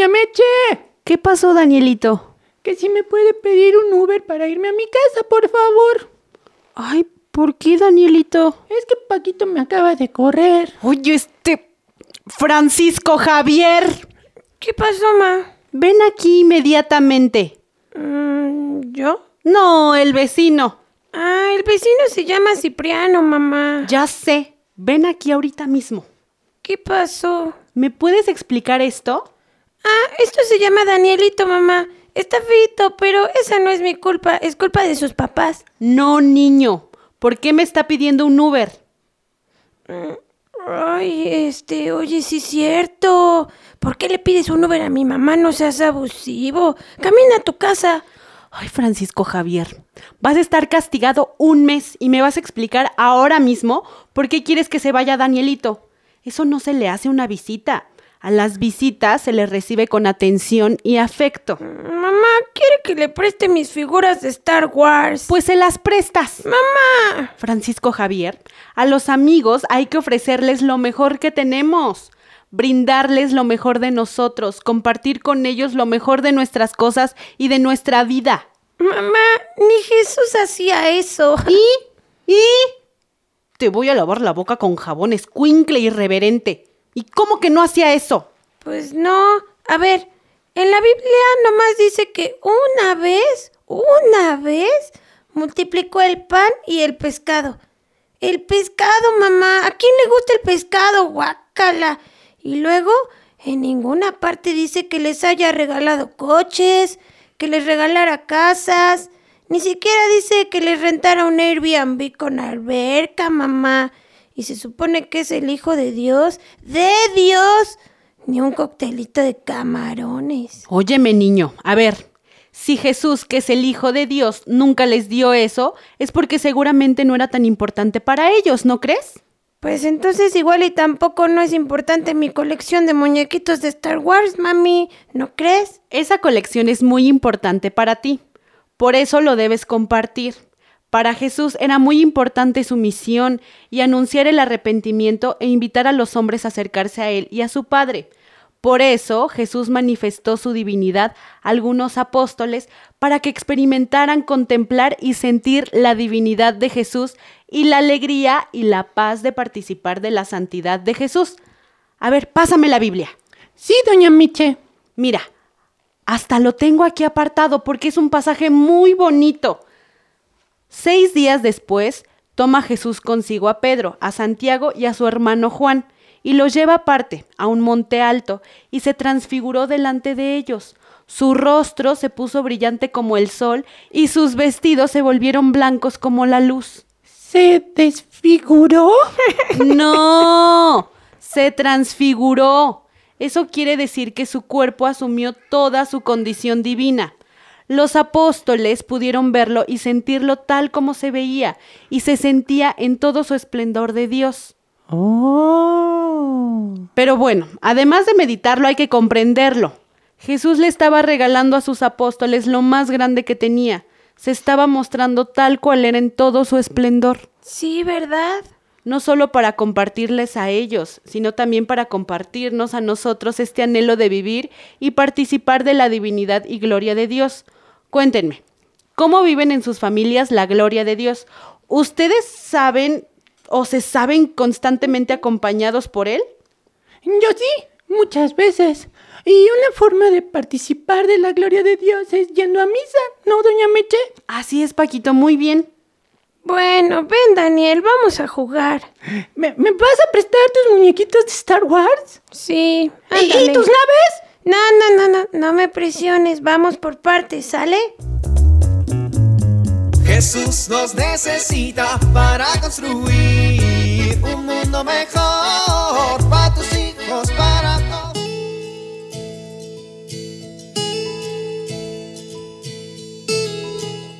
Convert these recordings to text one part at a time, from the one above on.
Doña Meche, ¿Qué pasó, Danielito? que si me puede pedir un Uber para irme a mi casa, por favor. Ay, ¿por qué, Danielito? Es que Paquito me acaba de correr. Oye, este... Francisco Javier. ¿Qué pasó, ma? Ven aquí inmediatamente. Mm, ¿Yo? No, el vecino. Ah, el vecino se llama Cipriano, mamá. Ya sé. Ven aquí ahorita mismo. ¿Qué pasó? ¿Me puedes explicar esto? Ah, esto se llama Danielito, mamá. Está feito, pero esa no es mi culpa, es culpa de sus papás. No, niño. ¿Por qué me está pidiendo un Uber? Ay, este, oye, sí es cierto. ¿Por qué le pides un Uber a mi mamá? No seas abusivo. Camina a tu casa. Ay, Francisco Javier, vas a estar castigado un mes y me vas a explicar ahora mismo por qué quieres que se vaya Danielito. Eso no se le hace una visita. A las visitas se les recibe con atención y afecto. Mamá, quiere que le preste mis figuras de Star Wars. Pues se las prestas. mamá. Francisco Javier, a los amigos hay que ofrecerles lo mejor que tenemos, brindarles lo mejor de nosotros, compartir con ellos lo mejor de nuestras cosas y de nuestra vida. Mamá, ni Jesús hacía eso. ¿Y? ¿Y? Te voy a lavar la boca con jabón escuincle irreverente. ¿Y cómo que no hacía eso? Pues no. A ver, en la Biblia nomás dice que una vez, una vez, multiplicó el pan y el pescado. El pescado, mamá. ¿A quién le gusta el pescado? Guácala. Y luego, en ninguna parte dice que les haya regalado coches, que les regalara casas. Ni siquiera dice que les rentara un Airbnb con alberca, mamá. Y se supone que es el hijo de Dios. ¡De Dios! Ni un coctelito de camarones. Óyeme, niño, a ver. Si Jesús, que es el Hijo de Dios, nunca les dio eso, es porque seguramente no era tan importante para ellos, ¿no crees? Pues entonces igual y tampoco no es importante mi colección de muñequitos de Star Wars, mami. ¿No crees? Esa colección es muy importante para ti. Por eso lo debes compartir. Para Jesús era muy importante su misión y anunciar el arrepentimiento e invitar a los hombres a acercarse a Él y a su Padre. Por eso Jesús manifestó su divinidad a algunos apóstoles para que experimentaran contemplar y sentir la divinidad de Jesús y la alegría y la paz de participar de la santidad de Jesús. A ver, pásame la Biblia. Sí, doña Miche. Mira, hasta lo tengo aquí apartado porque es un pasaje muy bonito. Seis días después, toma Jesús consigo a Pedro, a Santiago y a su hermano Juan, y los lleva aparte, a un monte alto, y se transfiguró delante de ellos. Su rostro se puso brillante como el sol, y sus vestidos se volvieron blancos como la luz. ¿Se desfiguró? No, se transfiguró. Eso quiere decir que su cuerpo asumió toda su condición divina. Los apóstoles pudieron verlo y sentirlo tal como se veía, y se sentía en todo su esplendor de Dios. Oh. Pero bueno, además de meditarlo hay que comprenderlo. Jesús le estaba regalando a sus apóstoles lo más grande que tenía. Se estaba mostrando tal cual era en todo su esplendor. Sí, ¿verdad? No solo para compartirles a ellos, sino también para compartirnos a nosotros este anhelo de vivir y participar de la divinidad y gloria de Dios. Cuéntenme, ¿cómo viven en sus familias la gloria de Dios? ¿Ustedes saben o se saben constantemente acompañados por Él? Yo sí. Muchas veces. Y una forma de participar de la gloria de Dios es yendo a misa, ¿no, doña Meche? Así es, Paquito, muy bien. Bueno, ven, Daniel, vamos a jugar. ¿Me, me vas a prestar tus muñequitos de Star Wars? Sí. ¿Y, y tus naves? No, no, no, no, no me presiones. Vamos por partes, ¿sale? Jesús nos necesita para construir un mundo mejor para tus hijos, para todos.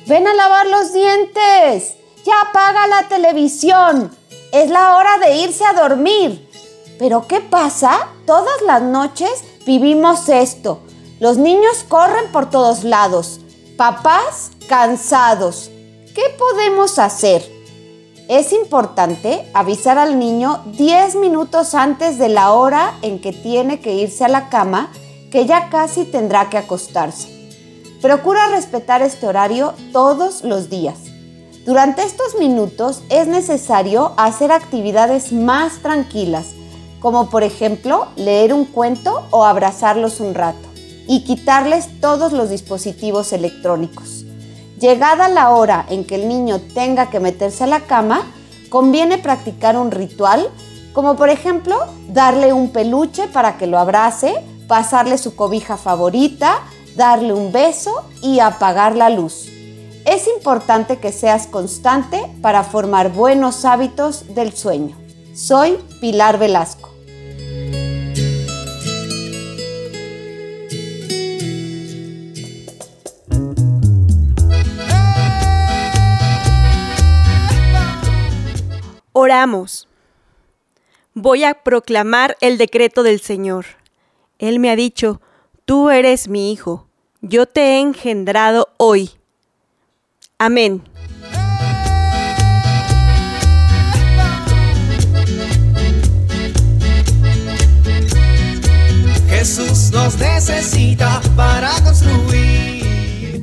Ven a lavar los dientes. Ya apaga la televisión. Es la hora de irse a dormir. Pero ¿qué pasa? Todas las noches vivimos esto. Los niños corren por todos lados. Papás cansados. ¿Qué podemos hacer? Es importante avisar al niño 10 minutos antes de la hora en que tiene que irse a la cama, que ya casi tendrá que acostarse. Procura respetar este horario todos los días. Durante estos minutos es necesario hacer actividades más tranquilas, como por ejemplo leer un cuento o abrazarlos un rato, y quitarles todos los dispositivos electrónicos. Llegada la hora en que el niño tenga que meterse a la cama, conviene practicar un ritual, como por ejemplo darle un peluche para que lo abrace, pasarle su cobija favorita, darle un beso y apagar la luz. Es importante que seas constante para formar buenos hábitos del sueño. Soy Pilar Velasco. Oramos. Voy a proclamar el decreto del Señor. Él me ha dicho, tú eres mi hijo, yo te he engendrado hoy. Amén. Jesús nos necesita para construir.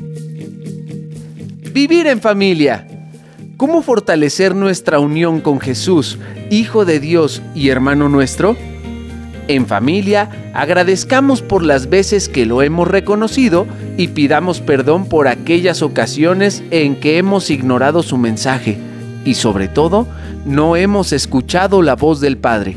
Vivir en familia. ¿Cómo fortalecer nuestra unión con Jesús, Hijo de Dios y hermano nuestro? En familia, agradezcamos por las veces que lo hemos reconocido y pidamos perdón por aquellas ocasiones en que hemos ignorado su mensaje y sobre todo, no hemos escuchado la voz del Padre.